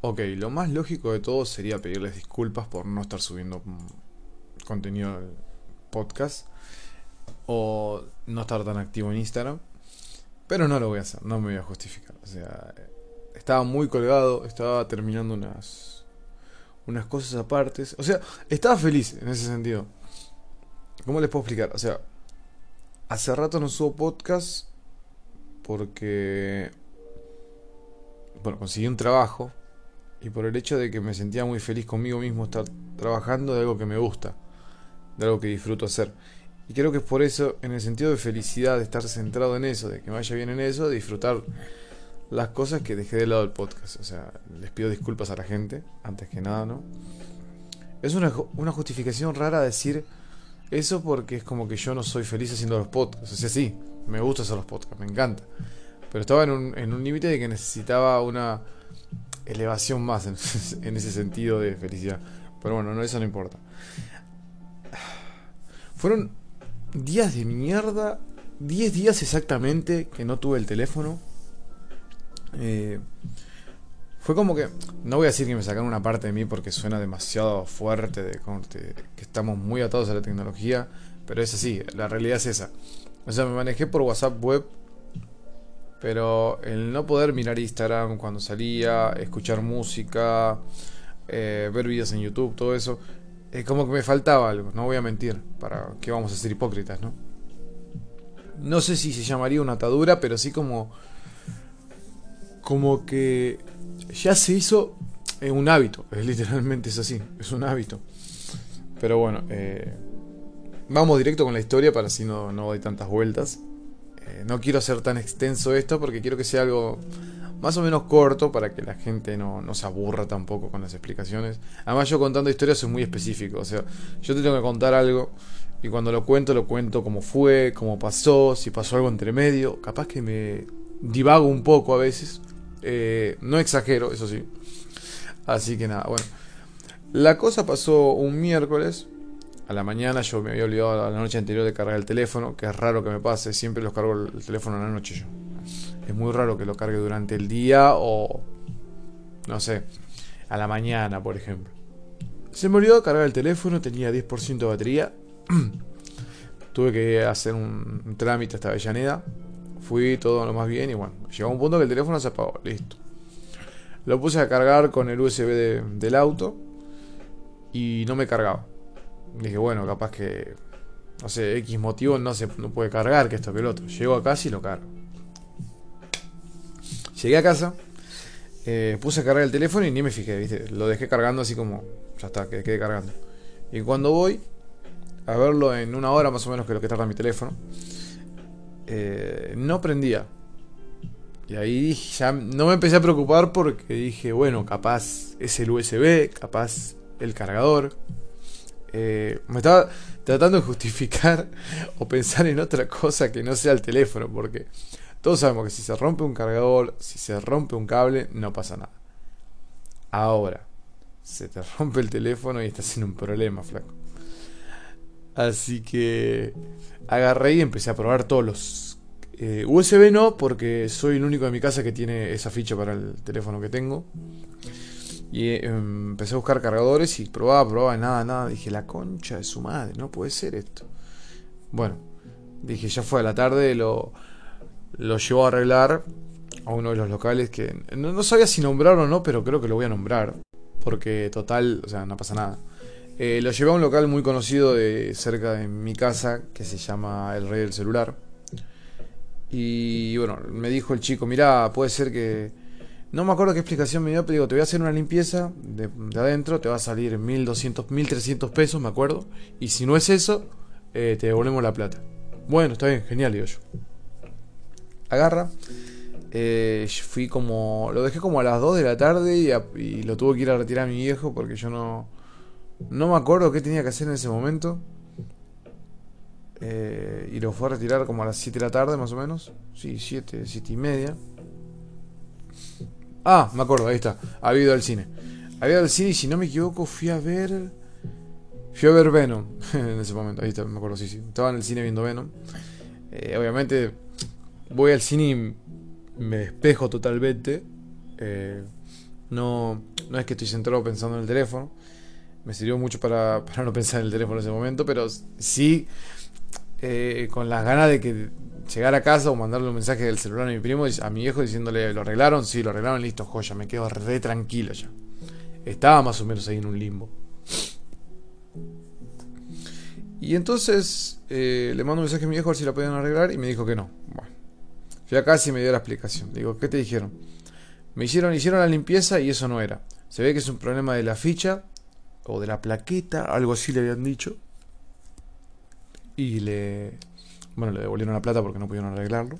Ok, lo más lógico de todo sería pedirles disculpas por no estar subiendo mm, contenido del podcast o no estar tan activo en Instagram. Pero no lo voy a hacer, no me voy a justificar. O sea, estaba muy colgado, estaba terminando unas unas cosas apartes. O sea, estaba feliz en ese sentido. ¿Cómo les puedo explicar? O sea, hace rato no subo podcast porque bueno, conseguí un trabajo y por el hecho de que me sentía muy feliz conmigo mismo estar trabajando de algo que me gusta, de algo que disfruto hacer. Y creo que es por eso, en el sentido de felicidad, de estar centrado en eso, de que me vaya bien en eso, de disfrutar las cosas que dejé de lado del podcast. O sea, les pido disculpas a la gente, antes que nada, ¿no? Es una, una justificación rara decir eso porque es como que yo no soy feliz haciendo los podcasts. O sea, sí, me gusta hacer los podcasts, me encanta. Pero estaba en un, en un límite de que necesitaba una elevación más en, ese sentido de felicidad. Pero bueno, no, eso no importa. Fueron días de mierda. 10 días exactamente que no tuve el teléfono. Eh, fue como que, no voy a decir que me sacaron una parte de mí porque suena demasiado fuerte, de, que estamos muy atados a la tecnología, pero es así, la realidad es esa. O sea, me manejé por WhatsApp web pero el no poder mirar Instagram cuando salía, escuchar música, eh, ver videos en YouTube, todo eso, es como que me faltaba algo, no voy a mentir, para que vamos a ser hipócritas, ¿no? No sé si se llamaría una atadura, pero sí como. Como que ya se hizo en un hábito, es literalmente es así, es un hábito. Pero bueno, eh, vamos directo con la historia para así no, no doy tantas vueltas. No quiero hacer tan extenso esto porque quiero que sea algo más o menos corto para que la gente no, se aburra tampoco con las explicaciones. Además yo contando historias soy muy específico, o sea, yo te tengo que contar algo y cuando lo cuento lo cuento como fue, cómo pasó, si pasó algo entre medio, capaz que me divago un poco a veces, eh, no exagero, eso sí. Así que nada, bueno. La cosa pasó un miércoles, a la mañana yo me había olvidado a la noche anterior de cargar el teléfono, que es raro que me pase, siempre los cargo el teléfono en la noche yo. Es muy raro que lo cargue durante el día o, no sé, a la mañana, por ejemplo. Se me olvidó cargar el teléfono, tenía 10% de batería. Tuve que hacer un, trámite hasta Avellaneda. Fui todo lo más bien y bueno, llegó un punto que el teléfono se apagó, listo. Lo puse a cargar con el USB del auto y no me cargaba. Dije, bueno, capaz que, no sé, X motivo no se no puede cargar, que esto que el otro. Llego a casa y lo cargo. Llegué a casa, eh, puse a cargar el teléfono y ni me fijé, ¿viste? Lo dejé cargando así como, ya está, que quede cargando. Y cuando voy a verlo en una hora más o menos que lo que tarda mi teléfono, eh, no prendía. Y ahí ya no me empecé a preocupar porque dije, bueno, capaz es el USB, capaz el cargador, eh, me estaba tratando de justificar o pensar en otra cosa que no sea el teléfono, porque todos sabemos que si se rompe un cargador, si se rompe un cable, no pasa nada. Ahora, se te rompe el teléfono y estás en un problema, flaco. Así que agarré y empecé a probar todos los eh, USB no, porque soy el único de mi casa que tiene esa ficha para el teléfono que tengo. Y eh, empecé a buscar cargadores y probaba, probaba, nada, nada. Dije, la concha de su madre, no puede ser esto. Bueno, dije, ya fue a la tarde, lo, lo llevó a arreglar a uno de los locales que no, sabía si nombrarlo o no, pero creo que lo voy a nombrar. Porque total, o sea, no pasa nada. Eh, lo llevé a un local muy conocido de cerca de mi casa que se llama El Rey del Celular. Y bueno, me dijo el chico, mira, puede ser que no me acuerdo qué explicación me dio, pero digo, te voy a hacer una limpieza de, adentro, te va a salir 1200, 1300 pesos, me acuerdo. Y si no es eso, eh, te devolvemos la plata. Bueno, está bien, genial, digo yo. Agarra. Eh, fui como. Lo dejé como a las 2 de la tarde y, lo tuve que ir a retirar a mi viejo porque yo no. No me acuerdo qué tenía que hacer en ese momento. Eh, y lo fue a retirar como a las 7 de la tarde, más o menos. Sí, 7, 7 y media. Ah, me acuerdo, ahí está. Había ido al cine. Había ido al cine y si no me equivoco fui a ver... Fui a ver Venom en ese momento. Ahí está, me acuerdo, sí, sí. Estaba en el cine viendo Venom. Eh, obviamente voy al cine y me despejo totalmente. Eh, No, no es que estoy centrado pensando en el teléfono. Me sirvió mucho para, para no pensar en el teléfono en ese momento, pero sí eh, con las ganas de que llegar a casa o mandarle un mensaje del celular a mi primo, a mi viejo diciéndole, ¿lo arreglaron? Sí, lo arreglaron, listo, joya, me quedo re tranquilo ya. Estaba más o menos ahí en un limbo. Y entonces eh, le mando un mensaje a mi viejo a ver si la podían arreglar y me dijo que no. Bueno, fui a casa y me dio la explicación. Digo, ¿qué te dijeron? Me hicieron, hicieron la limpieza y eso no era. Se ve que es un problema de la ficha o de la plaqueta, algo así le habían dicho. Y le, bueno, le devolvieron la plata porque no pudieron arreglarlo.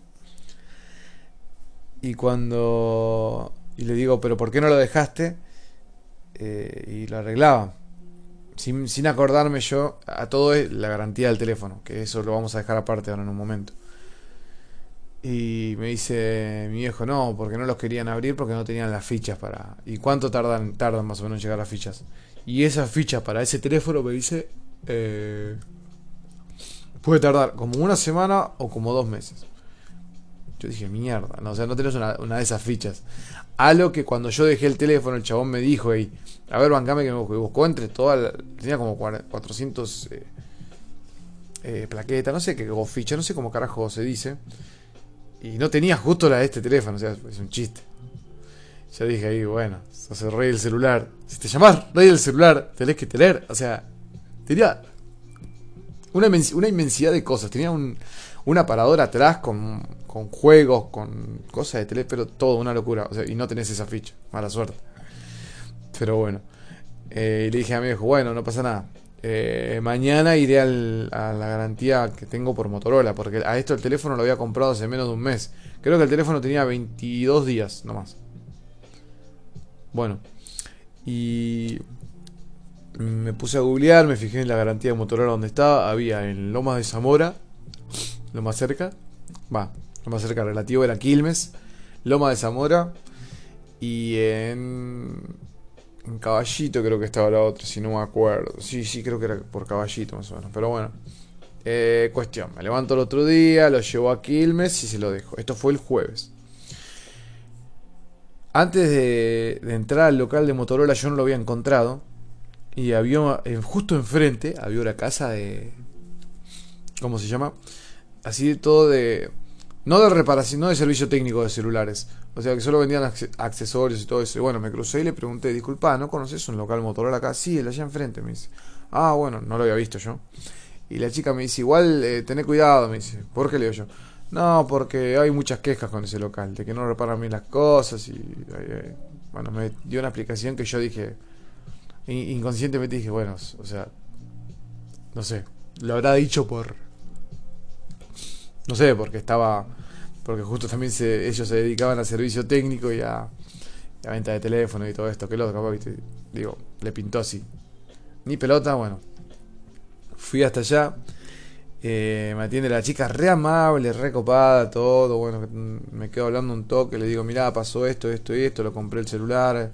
Y cuando... Y le digo, pero ¿por qué no lo dejaste? Eh, y lo arreglaban. Sin, sin, acordarme yo, a todo es la garantía del teléfono, que eso lo vamos a dejar aparte ahora en un momento. Y me dice mi viejo, no, porque no los querían abrir porque no tenían las fichas para... ¿Y cuánto tardan, tardan más o menos en llegar las fichas? Y esas fichas para ese teléfono me dice... Eh, puede tardar como una semana o como dos meses. Yo dije, mierda, no, o sea, no tenés una, de esas fichas. A lo que cuando yo dejé el teléfono, el chabón me dijo, y a ver, bancame que me buscó, entre todas, tenía como 400 eh, eh, plaquetas, no sé qué, o ficha, no sé cómo carajo se dice. Y no tenía justo la de este teléfono, o sea, es un chiste. Yo dije ahí, bueno, sos el rey del celular. Si te llamás rey del celular, tenés que tener, o sea, tenía una, inmensidad de cosas. Tenía un, un aparador atrás con, juegos, con cosas de teléfono, todo una locura. O sea, y no tenés esa ficha, mala suerte. Pero bueno. Eh, y le dije a mi hijo, bueno, no pasa nada. Eh, mañana iré a la garantía que tengo por Motorola, porque a esto el teléfono lo había comprado hace menos de un mes. Creo que el teléfono tenía 22 días nomás. Bueno, y me puse a googlear, me fijé en la garantía de Motorola donde estaba. Había en Lomas de Zamora, lo más cerca, va, lo más cerca relativo era Quilmes, Loma de Zamora y en, en Caballito creo que estaba la otra, si no me acuerdo. Sí, sí, creo que era por Caballito más o menos, pero bueno. Eh, cuestión, me levanto el otro día, lo llevo a Quilmes y se lo dejo. Esto fue el jueves. Antes de, de entrar al local de Motorola yo no lo había encontrado y había eh, justo enfrente había una casa de ¿cómo se llama? Así de todo de no de reparación, no de servicio técnico de celulares. O sea, que solo vendían accesorios y todo eso. Y bueno, me crucé y le pregunté, disculpa, ¿no conoces un local Motorola acá? Sí, el allá enfrente, me dice. Ah, bueno, no lo había visto yo. Y la chica me dice, igual, eh, tené cuidado, me dice. ¿Por qué le digo yo? No, porque hay muchas quejas con ese local, de que no reparan bien las cosas y... Eh, bueno, me dio una explicación que yo dije, inconscientemente dije, bueno, o sea, no sé, lo habrá dicho por... No sé, porque estaba... Porque justo también se, ellos se dedicaban a servicio técnico y a, venta de teléfono y todo esto, que lo capaz, ¿viste? digo, le pintó así. Ni pelota, bueno. Fui hasta allá. Eh, me atiende la chica re amable, re copada, todo. Bueno, me quedo hablando un toque. Le digo, mirá, pasó esto, esto y esto. Lo compré el celular.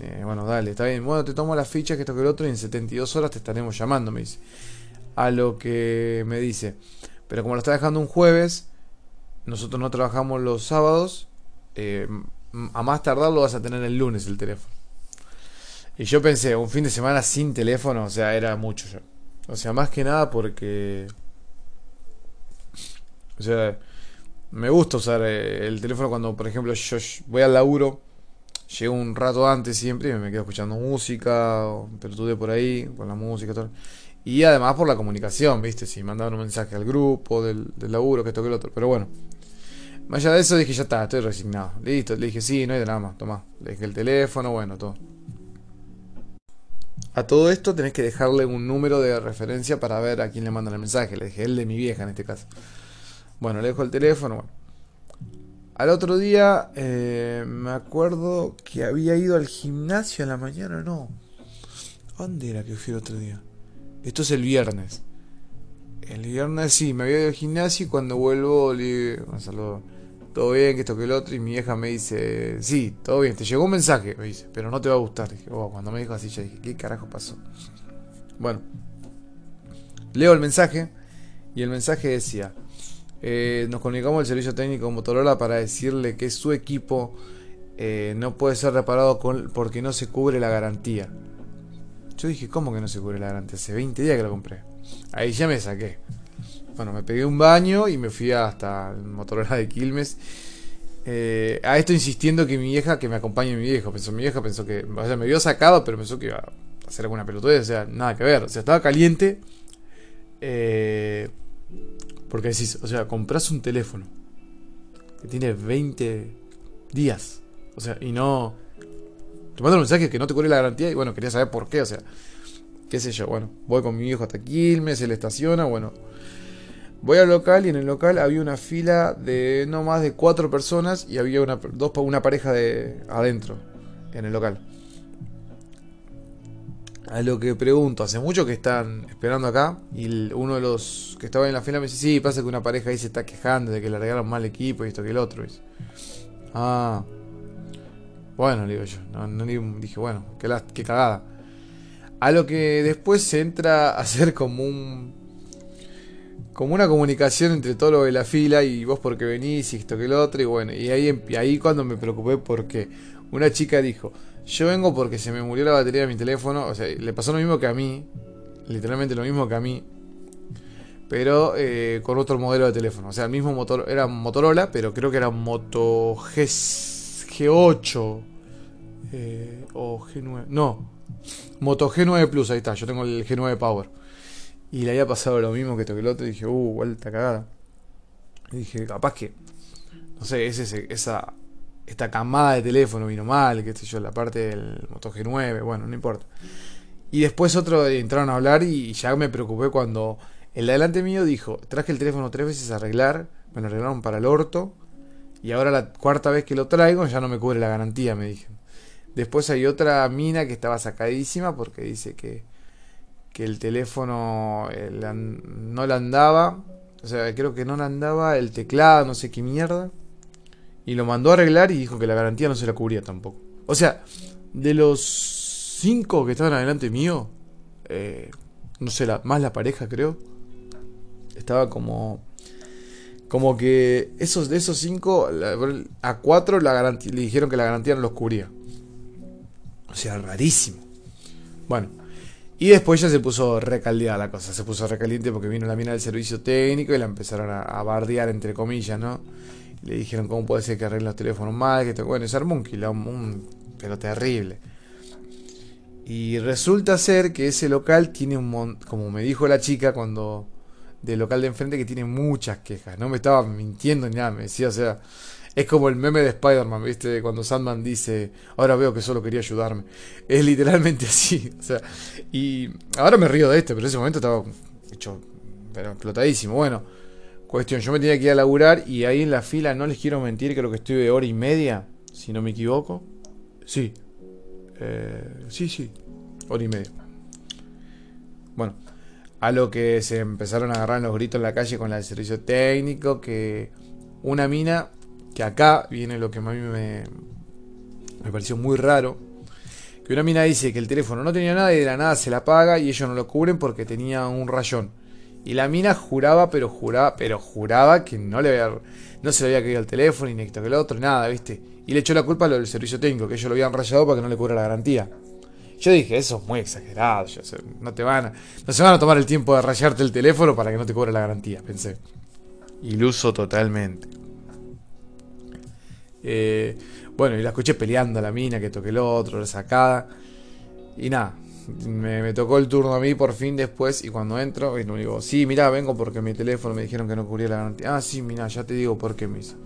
Eh, bueno, dale, está bien. Bueno, te tomo la ficha, que esto que el otro, y en 72 horas te estaremos llamando, me dice. A lo que me dice, pero como lo está dejando un jueves, nosotros no trabajamos los sábados, eh, a más tardar lo vas a tener el lunes el teléfono. Y yo pensé, un fin de semana sin teléfono, o sea, era mucho ya. O sea, más que nada porque... O sea, me gusta usar eh, el teléfono cuando, por ejemplo, yo voy al laburo llego un rato antes siempre y me quedo escuchando música, o de por ahí, con la música, todo. Y además por la comunicación, ¿viste? Si mandaban un mensaje al grupo del, del laburo, que esto que lo otro. Pero bueno, más allá de eso dije, ya está, estoy resignado. Listo, le dije, sí, no hay drama, toma. Le dejé el teléfono, bueno, todo. A todo esto tenés que dejarle un número de referencia para ver a quién le mandan el mensaje. Le dejé el de mi vieja en este caso. Bueno, le dejo el teléfono, bueno. Al otro día eh, me acuerdo que había ido al gimnasio a la mañana, no. ¿Dónde era que fui el otro día? Esto es el viernes. El viernes sí, me había ido al gimnasio y cuando vuelvo le digo, saludo. Todo bien, que esto que el otro. Y mi vieja me dice, sí, todo bien, te llegó un mensaje, me dice, pero no te va a gustar. Dije, oh, cuando me dijo así, ya dije, ¿qué carajo pasó? Bueno, leo el mensaje y el mensaje decía, eh, nos comunicamos al servicio técnico Motorola para decirle que su equipo eh, no puede ser reparado porque no se cubre la garantía. Yo dije, ¿cómo que no se cubre la garantía? Hace 20 días que lo compré. Ahí ya me saqué. Bueno, me pegué un baño y me fui hasta Motorola de Quilmes. Eh, a esto insistiendo que mi vieja, que me acompañe mi viejo. Pensó, mi vieja pensó que, o sea, me vio sacado, pero pensó que iba a hacer alguna pelotudez. O sea, nada que ver. O sea, estaba caliente. Eh, porque decís, o sea, compras un teléfono que tiene 20 días. O sea, y no. Te mando un mensaje que no te cubre la garantía y bueno, quería saber por qué. O sea, qué sé yo. Bueno, voy con mi viejo hasta Quilmes, le estaciona. Bueno, voy al local y en el local había una fila de no más de cuatro personas y había una, dos, una pareja de adentro en el local. A lo que pregunto, hace mucho que están esperando acá y uno de los que estaba en la fila me dice, sí, pasa que una pareja ahí se está quejando de que le regalaron mal equipo y esto que el otro. ah, bueno, digo yo, no, dije, bueno, qué, qué cagada. A lo que después se entra a hacer como un... Como una comunicación entre todo lo de la fila y vos porque venís y esto que el otro y bueno, y ahí, y ahí cuando me preocupé porque una chica dijo, yo vengo porque se me murió la batería de mi teléfono. O sea, le pasó lo mismo que a mí. Literalmente lo mismo que a mí. Pero eh, con otro modelo de teléfono. O sea, el mismo motor. Era Motorola, pero creo que era Moto G, G8. Eh, o G9. No. Moto G9 Plus, ahí está. Yo tengo el G9 Power. Y le había pasado lo mismo que toque el otro. Y dije, uh, vuelta cagada. Y dije, capaz que. No sé, es ese, esa esta camada de teléfono vino mal, qué sé yo, la parte del Moto G9, bueno, no importa. Y después otro entraron a hablar y ya me preocupé cuando el de adelante mío dijo, traje el teléfono tres veces a arreglar, me lo arreglaron para el orto, y ahora la cuarta vez que lo traigo ya no me cubre la garantía, me dijeron. Después hay otra mina que estaba sacadísima porque dice que, que el teléfono eh, no le andaba, o sea, creo que no le andaba el teclado, no sé qué mierda. Y lo mandó a arreglar y dijo que la garantía no se la cubría tampoco. O sea, de los cinco que estaban adelante mío, eh, no sé, la, más la pareja creo, estaba como... Como que esos de esos cinco, a cuatro la garantía, le dijeron que la garantía no los cubría. O sea, rarísimo. Bueno, y después ya se puso recaldeada la cosa, se puso recaliente porque vino la mina del servicio técnico y la empezaron a, a bardear entre comillas, ¿no? Le dijeron cómo puede ser que arreglen los teléfonos mal, que te... bueno, es armó un pero terrible. Y resulta ser que ese local tiene un montón, como me dijo la chica cuando del local de enfrente que tiene muchas quejas. No me estaba mintiendo ni nada, me decía, o sea, es como el meme de Spider-Man, ¿viste? Cuando Sandman dice, ahora veo que solo quería ayudarme. Es literalmente así, o sea, y ahora me río de esto, pero en ese momento estaba hecho, pero explotadísimo. Bueno, Cuestión, yo me tenía que ir a laburar y ahí en la fila, no les quiero mentir, creo que estuve hora y media, si no me equivoco. Sí. Eh, sí, sí. Hora y media. Bueno, a lo que se empezaron a agarrar los gritos en la calle con del servicio técnico, que una mina, que acá viene lo que a mí me, me pareció muy raro, que una mina dice que el teléfono no tenía nada y de la nada se la paga y ellos no lo cubren porque tenía un rayón. Y la mina juraba, pero juraba, pero juraba que no le había, no se le había caído el teléfono, ni esto que el otro, nada, ¿viste? Y le echó la culpa a lo del servicio técnico, que ellos lo habían rayado para que no le cubra la garantía. Yo dije, eso es muy exagerado, no te van a, no se van a tomar el tiempo de rayarte el teléfono para que no te cubre la garantía, pensé. Iluso totalmente. Eh, bueno, y la escuché peleando a la mina, que toque el otro, la sacada. Y nada, me, tocó el turno a mí por fin después y cuando entro y me digo, sí, mira, vengo porque mi teléfono me dijeron que no cubría la garantía. Ah, sí, mira, ya te digo por qué me hizo.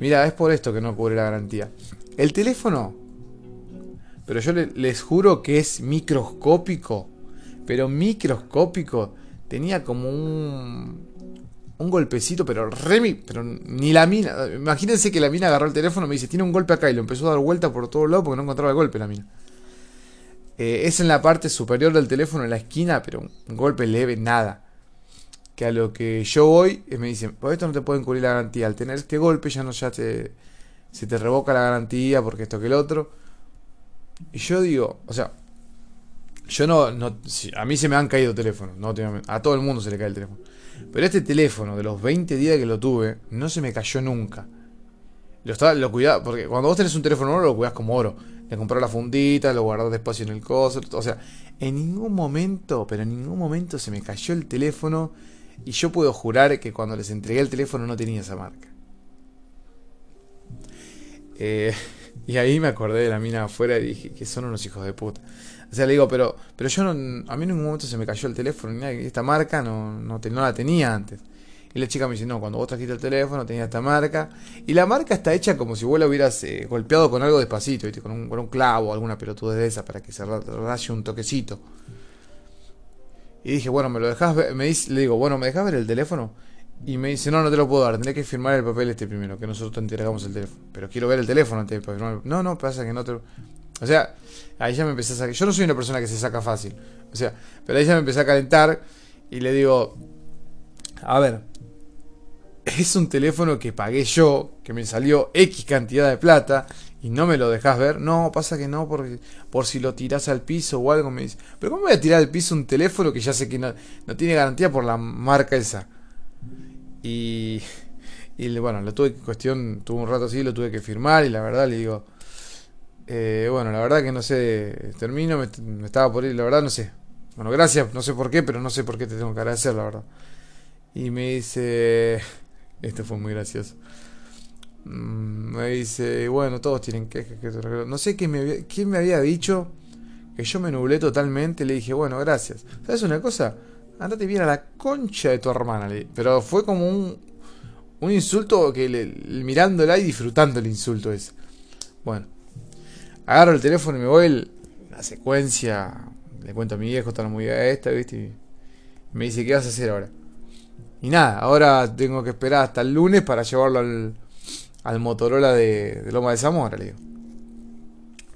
Mira, es por esto que no cubre la garantía. El teléfono, pero yo les juro que es microscópico, pero microscópico. Tenía como un, un golpecito, pero re, pero ni la mina. Imagínense que la mina agarró el teléfono y me dice, tiene un golpe acá y lo empezó a dar vuelta por todos lados porque no encontraba el golpe la mina. Eh, es en la parte superior del teléfono, en la esquina, pero un golpe leve, nada. Que a lo que yo voy, eh, me dicen, por esto no te pueden cubrir la garantía. Al tener este golpe ya no ya te, se te revoca la garantía porque esto que el otro. Y yo digo, o sea, yo no, no a mí se me han caído teléfonos, no, a todo el mundo se le cae el teléfono. Pero este teléfono, de los 20 días que lo tuve, no se me cayó nunca. Lo, estaba, lo cuidaba, porque cuando vos tenés un teléfono oro, lo cuidás como oro. Le comprás la fundita, lo guardás despacio en el coso. O sea, en ningún momento, pero en ningún momento se me cayó el teléfono. Y yo puedo jurar que cuando les entregué el teléfono no tenía esa marca. Eh, y ahí me acordé de la mina afuera y dije que son unos hijos de puta. O sea, le digo, pero, pero yo no, a mí en ningún momento se me cayó el teléfono. Ni esta marca no, no, no la tenía antes. Y la chica me dice, no, cuando vos trajiste el teléfono tenía esta marca. Y la marca está hecha como si vos la hubieras eh, golpeado con algo despacito, ¿viste? Con, un, con un clavo, alguna pelotudez de esa para que se raye un toquecito. Y dije, bueno, me lo dejas ver. Me le digo, bueno, ¿me dejas ver el teléfono? Y me dice, no, no te lo puedo dar, tendré que firmar el papel este primero, que nosotros te entregamos el teléfono. Pero quiero ver el teléfono antes de firmar. No, no, pasa que no te O sea, ahí ya me empecé a sacar. Yo no soy una persona que se saca fácil. O sea, pero ahí ya me empecé a calentar y le digo, a ver, es un teléfono que pagué yo, que me salió X cantidad de plata y no me lo dejas ver. No, pasa que no, porque por si lo tiras al piso o algo me dice. Pero ¿cómo voy a tirar al piso un teléfono que ya sé que no, no tiene garantía por la marca esa? Y, y bueno, lo tuve que cuestión, tuve un rato así, lo tuve que firmar y la verdad le digo, eh, bueno, la verdad que no sé, termino, me, estaba por ir, la verdad no sé. Bueno, gracias, no sé por qué, pero no sé por qué te tengo que agradecer, la verdad. Y me dice, esto fue muy gracioso. Mm, me dice, bueno, todos tienen que No sé quién me, había, quién me había dicho que yo me nublé totalmente. Le dije, bueno, gracias. ¿Sabes una cosa? andate bien a la concha de tu hermana. Pero fue como un, un insulto que mirándola y disfrutando el insulto ese. Bueno, agarro el teléfono y me voy la secuencia. Le cuento a mi viejo, está muy movida esta, ¿viste? Me dice, ¿qué vas a hacer ahora? Y nada, ahora tengo que esperar hasta el lunes para llevarlo al, al Motorola de, Loma de Zamora, le digo.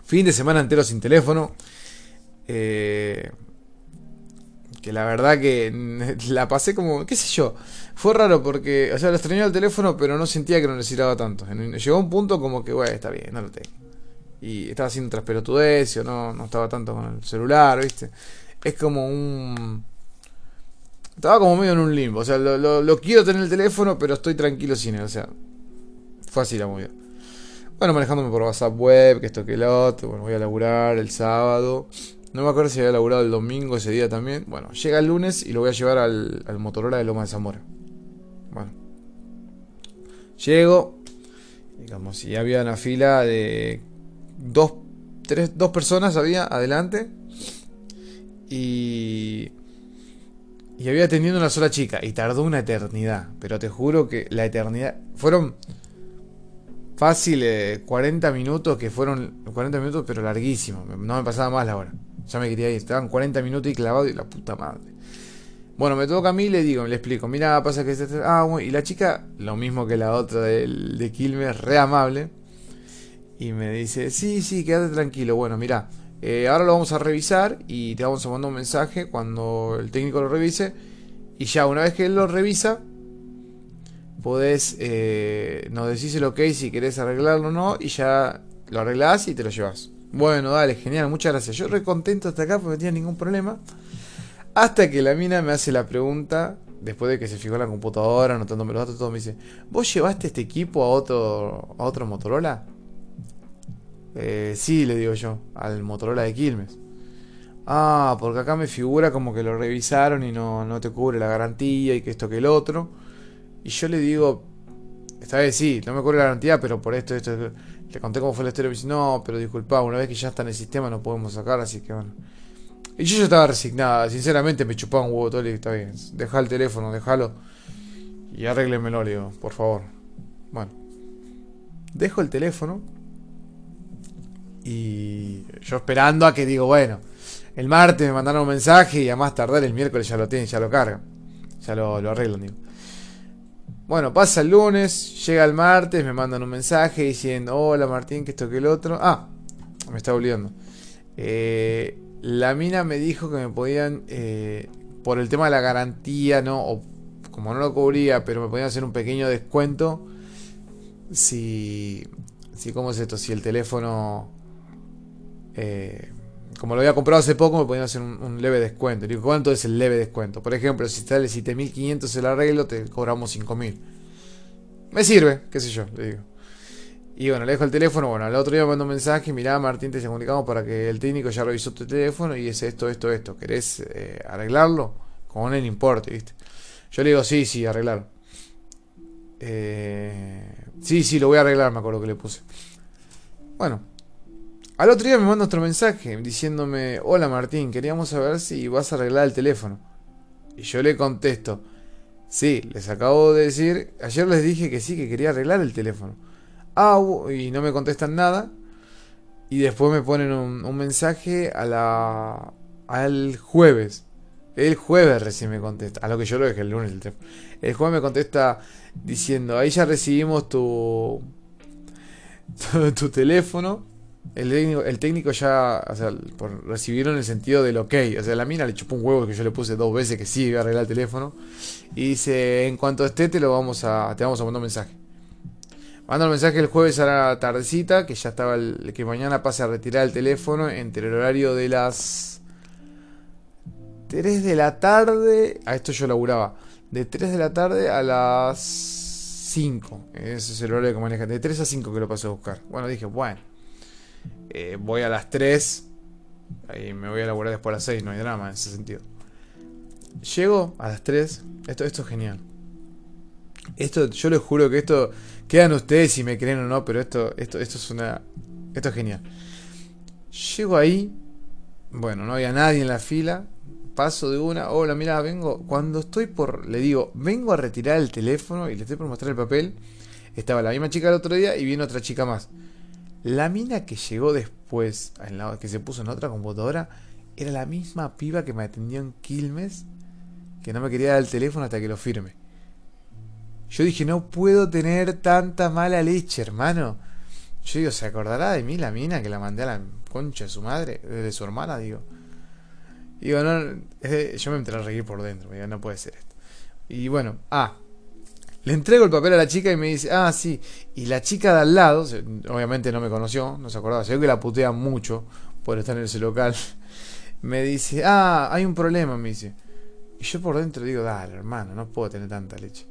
Fin de semana entero sin teléfono. Eh, que la verdad que la pasé como, qué sé yo, fue raro porque, o sea, lo extrañaba el teléfono, pero no sentía que lo necesitaba tanto. Llegó un punto como que, bueno, está bien, no lo tengo. Y estaba haciendo otras o no, no estaba tanto con el celular, ¿viste? Es como un... Estaba como medio en un limbo, o sea, lo, quiero tener el teléfono, pero estoy tranquilo sin él, o sea, fue así la movida. Bueno, manejándome por WhatsApp web, que esto que lo otro, bueno, voy a laburar el sábado. No me acuerdo si había laburado el domingo ese día también. Bueno, llega el lunes y lo voy a llevar al, Motorola de Loma de Zamora. Bueno. Llego. Digamos, si había una fila de dos, tres, dos personas había adelante. Y... Y había atendiendo una sola chica. Y tardó una eternidad. Pero te juro que la eternidad... Fueron fácil 40 minutos que fueron 40 minutos pero larguísimos. No me pasaba más la hora. Ya me quería ir. Estaban 40 minutos y clavado y la puta madre. Bueno, me toca a mí y le digo, le explico. Mira, pasa que... Este, este, ah, bueno, y la chica, lo mismo que la otra de, de Quilmes, re amable. Y me dice, sí, sí, quédate tranquilo. Bueno, mira, eh, ahora lo vamos a revisar y te vamos a mandar un mensaje cuando el técnico lo revise. Y ya, una vez que él lo revisa, podés, eh, nos decís el ok si querés arreglarlo o no. Y ya lo arreglás y te lo llevas. Bueno, dale, genial, muchas gracias. Yo re contento hasta acá porque no tenía ningún problema. Hasta que la mina me hace la pregunta, después de que se fijó la computadora, anotándome los datos, todo me dice, ¿vos llevaste este equipo a otro, a otro Motorola? Eh, sí, le digo yo, al Motorola de Quilmes. Ah, porque acá me figura como que lo revisaron y no, no te cubre la garantía y que esto que el otro. Y yo le digo, esta vez sí, no me cubre la garantía, pero por esto, esto. Le conté cómo fue la historia y me dice, no, pero disculpa, una vez que ya está en el sistema no podemos sacar, así que bueno. Y yo ya estaba resignada, sinceramente me chupaba un huevo todo y está bien, deja el teléfono, déjalo y arréglemelo, le digo, por favor. Bueno, dejo el teléfono y yo esperando a que digo, bueno, el martes me mandaron un mensaje y a más tardar el miércoles ya lo tienen, ya lo cargan, ya lo, lo arreglan, digo. Bueno, pasa el lunes, llega el martes, me mandan un mensaje diciendo, hola Martín, que esto que el otro. Ah, me está olvidando. Eh, la mina me dijo que me podían, eh, por el tema de la garantía, ¿no? O como no lo cubría, pero me podían hacer un pequeño descuento. Si, si ¿cómo es esto? Si el teléfono... Eh, como lo había comprado hace poco, me podían hacer un, leve descuento. Digo, ¿cuánto es el leve descuento? Por ejemplo, si sale 7500 el arreglo, te cobramos 5000. Me sirve, qué sé yo, le digo. Y bueno, le dejo el teléfono. Bueno, al otro día me mandó un mensaje. Mirá, Martín, te comunicamos para que el técnico ya revisó tu teléfono y es esto, esto, esto. ¿Querés eh, arreglarlo? Como no le importe, ¿viste? Yo le digo, sí, sí, arreglarlo. Eh, sí, sí, lo voy a arreglar, me acuerdo que le puse. Bueno, al otro día me manda otro mensaje diciéndome, hola Martín, queríamos saber si vas a arreglar el teléfono. Y yo le contesto, sí, les acabo de decir, ayer les dije que sí, que quería arreglar el teléfono. Ah, y no me contestan nada. Y después me ponen un, mensaje a la, al jueves. El jueves recién me contesta. A lo que yo lo dejé el lunes el teléfono. El jueves me contesta diciendo, ahí ya recibimos tu, tu, teléfono. El técnico, ya, o sea, por recibirlo en el sentido del ok. O sea, la mina le chupó un huevo que yo le puse dos veces que sí iba a arreglar el teléfono. Y dice, en cuanto esté te lo vamos a, te vamos a mandar un mensaje. Manda el mensaje el jueves a la tardecita, que ya estaba el, que mañana pase a retirar el teléfono entre el horario de las 3 de la tarde. A esto yo laburaba. De 3 de la tarde a las 5. Ese es el horario que maneja. De 3 a 5 que lo pasé a buscar. Bueno, dije, bueno. Eh, voy a las 3. Ahí me voy a laburar después a las 6. No hay drama en ese sentido. Llego a las 3. Esto, esto es genial. Esto, yo les juro que esto Quedan ustedes si me creen o no, pero esto, esto, esto es una. Esto es genial. Llego ahí. Bueno, no había nadie en la fila. Paso de una. Hola, mira, vengo. Cuando estoy por. Le digo, vengo a retirar el teléfono y le estoy por mostrar el papel. Estaba la misma chica el otro día y viene otra chica más. La mina que llegó después, que se puso en otra computadora, era la misma piba que me atendió en Quilmes, que no me quería dar el teléfono hasta que lo firme. Yo dije, no puedo tener tanta mala leche, hermano. Yo digo, ¿se acordará de mí la mina que la mandé a la concha de su madre? De su hermana, digo. digo, no, yo me entré a reír por dentro. digo, no puede ser esto. Y bueno, ah, le entrego el papel a la chica y me dice, ah, sí. Y la chica de al lado, obviamente no me conoció, no se acordaba, sé que la putea mucho por estar en ese local. Me dice, ah, hay un problema, me dice. Y yo por dentro digo, dale, hermano, no puedo tener tanta leche.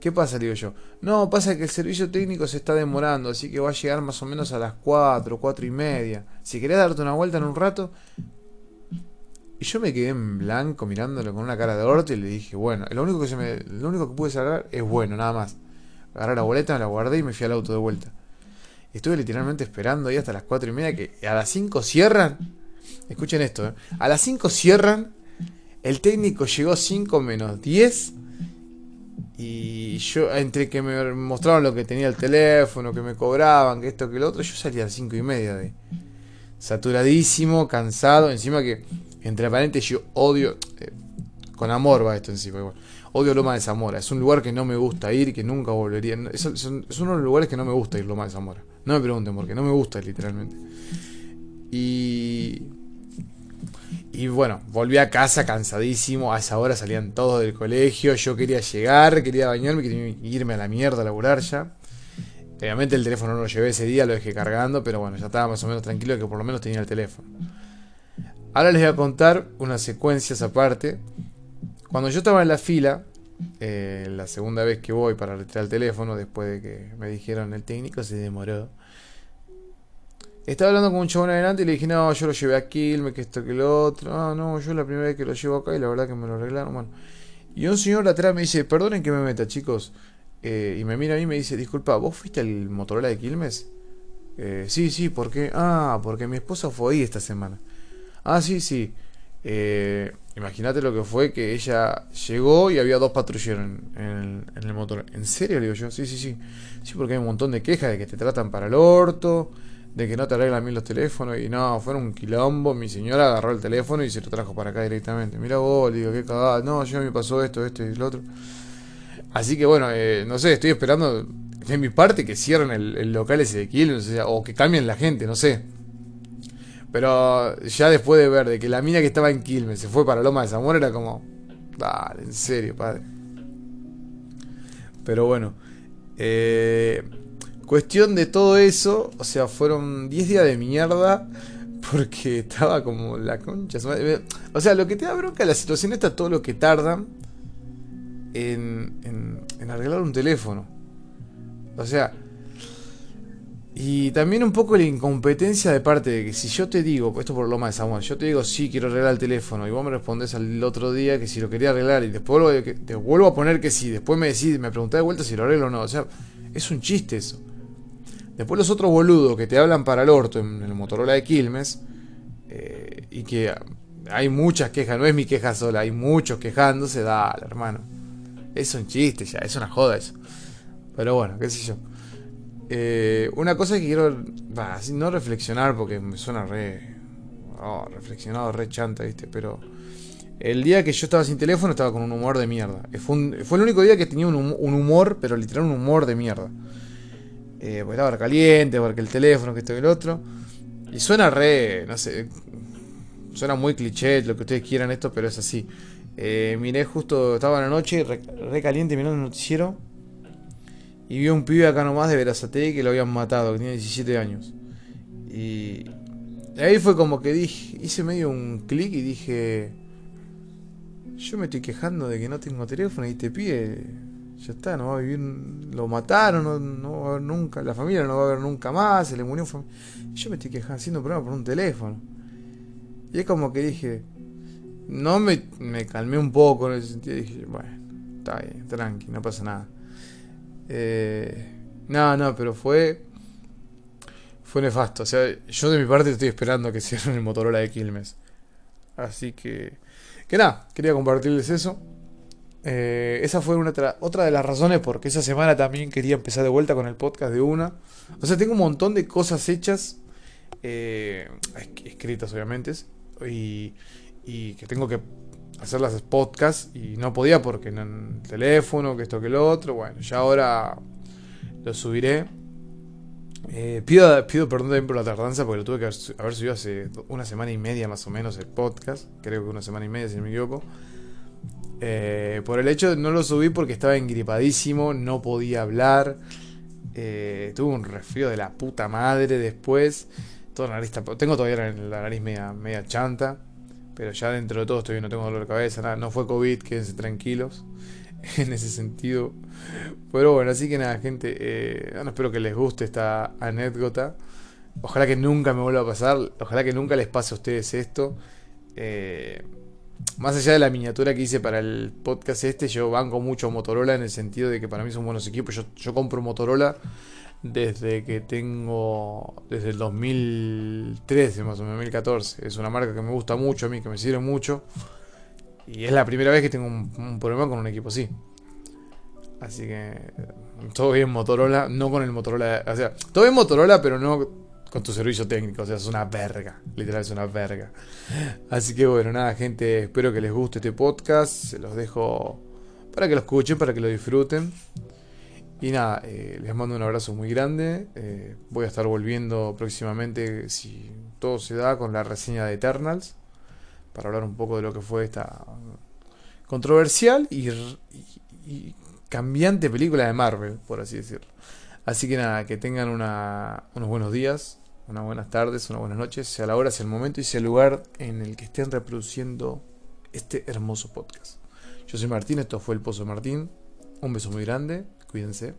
¿Qué pasa? Digo yo. No, pasa que el servicio técnico se está demorando, así que va a llegar más o menos a las 4, 4 y media. Si querés darte una vuelta en un rato. Y yo me quedé en blanco mirándolo con una cara de orto y le dije, bueno, lo único que se me, lo único que pude sacar es bueno, nada más. Agarré la boleta, me la guardé y me fui al auto de vuelta. Estuve literalmente esperando ahí hasta las 4 y media que a las 5 cierran. Escuchen esto, ¿eh? A las 5 cierran. El técnico llegó 5 menos 10 y yo, entre que me mostraban lo que tenía el teléfono, que me cobraban, que esto, que lo otro, yo salía a las 5 y media de saturadísimo, cansado. Encima que, entre paréntesis, yo odio, eh, con amor va esto encima igual. Odio Loma de Zamora. Es un lugar que no me gusta ir, que nunca volvería. Es, es uno de los lugares que no me gusta ir, Loma de Zamora. No me pregunten por qué, no me gusta literalmente. Y y bueno, volví a casa cansadísimo. A esa hora salían todos del colegio. Yo quería llegar, quería bañarme, quería irme a la mierda a laburar ya. Obviamente el teléfono no lo llevé ese día, lo dejé cargando, pero bueno, ya estaba más o menos tranquilo que por lo menos tenía el teléfono. Ahora les voy a contar unas secuencias aparte. Cuando yo estaba en la fila, eh, la segunda vez que voy para retirar el teléfono, después de que me dijeron el técnico se demoró. Estaba hablando con un chabón adelante y le dije, no, yo lo llevé a Quilme, que esto, que lo otro. Ah, no, yo la primera vez que lo llevo acá y la verdad que me lo arreglaron. Bueno. Y un señor atrás me dice, perdonen que me meta, chicos. Eh, y me mira a mí y me dice, disculpa, ¿vos fuiste al Motorola de Quilmes? Eh, sí, sí, ¿por qué? Ah, porque mi esposa fue ahí esta semana. Ah, sí, sí. Eh, Imagínate lo que fue que ella llegó y había dos patrulleros en, en, el motor. ¿En serio? Le digo yo, sí, sí, sí. Sí, porque hay un montón de quejas de que te tratan para el orto de que no te arreglan bien los teléfonos y no, fueron un quilombo. Mi señora agarró el teléfono y se lo trajo para acá directamente. Mira vos, digo, qué cagada. No, yo me pasó esto, esto y lo otro. Así que bueno, eh, no sé, estoy esperando de mi parte que cierren el, local ese de Quilmes, o, que cambien la gente, no sé. Pero ya después de ver de que la mina que estaba en Quilmes se fue para Loma de Zamora, era como, dale, en serio, padre. Pero bueno, eh, Cuestión de todo eso, o sea, fueron 10 días de mierda porque estaba como la concha. O sea, lo que te da bronca la situación está todo lo que tardan en, en, arreglar un teléfono. O sea, Y también un poco la incompetencia de parte de que si yo te digo, esto por lo más de Samuel, yo te digo sí quiero arreglar el teléfono y vos me respondés al otro día que si lo quería arreglar y después vuelvo, te vuelvo a poner que sí, después me decís, me preguntás de vuelta si lo arreglo o no, o sea, es un chiste eso. Después los otros boludos que te hablan para el orto en el Motorola de Quilmes eh, y que hay muchas quejas, no es mi queja sola, hay muchos quejándose, dale hermano. Es un chiste ya, es una joda eso. Pero bueno, qué sé yo. Eh, una cosa que quiero, no reflexionar porque me suena re, oh, reflexionado, re chanta, ¿viste? Pero el día que yo estaba sin teléfono estaba con un humor de mierda. Fue, fue el único día que tenía un, humor, pero literal un humor de mierda. Eh, porque estaba caliente, porque el teléfono, que esto y el otro. Y suena re, no sé, suena muy cliché, lo que ustedes quieran esto, pero es así. Eh, miré justo, estaba en la noche, re caliente mirando el noticiero y vi un pibe acá nomás de Verazate que lo habían matado, que tenía 17 años. Y ahí fue como que dije, hice medio un clic y dije, yo me estoy quejando de que no tengo teléfono y este pibe ya está, no va a vivir, lo mataron, no, va a ver nunca, la familia no va a ver nunca más, se le murió un Yo me estoy quejando haciendo problema por un teléfono. Y es como que dije, no me, me calmé un poco en ese sentido, dije, bueno, está bien, tranqui, no pasa nada. Eh, no, no, pero fue. Fue nefasto. O sea, yo de mi parte estoy esperando que cierren el Motorola de Quilmes. Así que. Que nada, quería compartirles eso. Eh, esa fue una otra de las razones porque esa semana también quería empezar de vuelta con el podcast de una. O sea, tengo un montón de cosas hechas, eh, escritas obviamente, y, y que tengo que hacer las podcasts y no podía porque en el teléfono, que esto que lo otro. Bueno, ya ahora lo subiré. Eh, pido, pido perdón también por la tardanza porque lo tuve que haber, subido hace una semana y media más o menos el podcast. Creo que una semana y media, si no me equivoco. Eh, por el hecho de no lo subí porque estaba engripadísimo, no podía hablar. Eh, tuve un resfrío de la puta madre después. Toda la nariz, tengo todavía la nariz media, media chanta. Pero ya dentro de todo estoy no tengo dolor de cabeza, nada, no fue COVID, quédense tranquilos en ese sentido. Pero bueno, así que nada, gente, eh, espero que les guste esta anécdota. Ojalá que nunca me vuelva a pasar, ojalá que nunca les pase a ustedes esto. Eh, más allá de la miniatura que hice para el podcast este, yo banco mucho Motorola en el sentido de que para mí son buenos equipos. Yo, yo compro Motorola desde que tengo, desde el 2013 más o menos, 2014. Es una marca que me gusta mucho a mí, que me sirve mucho. Y es la primera vez que tengo un, problema con un equipo así. Así que todo bien Motorola, no con el Motorola, o sea, todo bien Motorola, pero no con tu servicio técnico, o sea, es una verga, literal es una verga. Así que bueno, nada, gente, espero que les guste este podcast, se los dejo para que lo escuchen, para que lo disfruten. Y nada, eh, les mando un abrazo muy grande. Eh, voy a estar volviendo próximamente, si todo se da, con la reseña de Eternals. Para hablar un poco de lo que fue esta controversial y, cambiante película de Marvel, por así decirlo. Así que nada, que tengan unos buenos días, unas buenas tardes, unas buenas noches, sea la hora, sea el momento y sea el lugar en el que estén reproduciendo este hermoso podcast. Yo soy Martín, esto fue El Pozo Martín. Un beso muy grande Cuídense.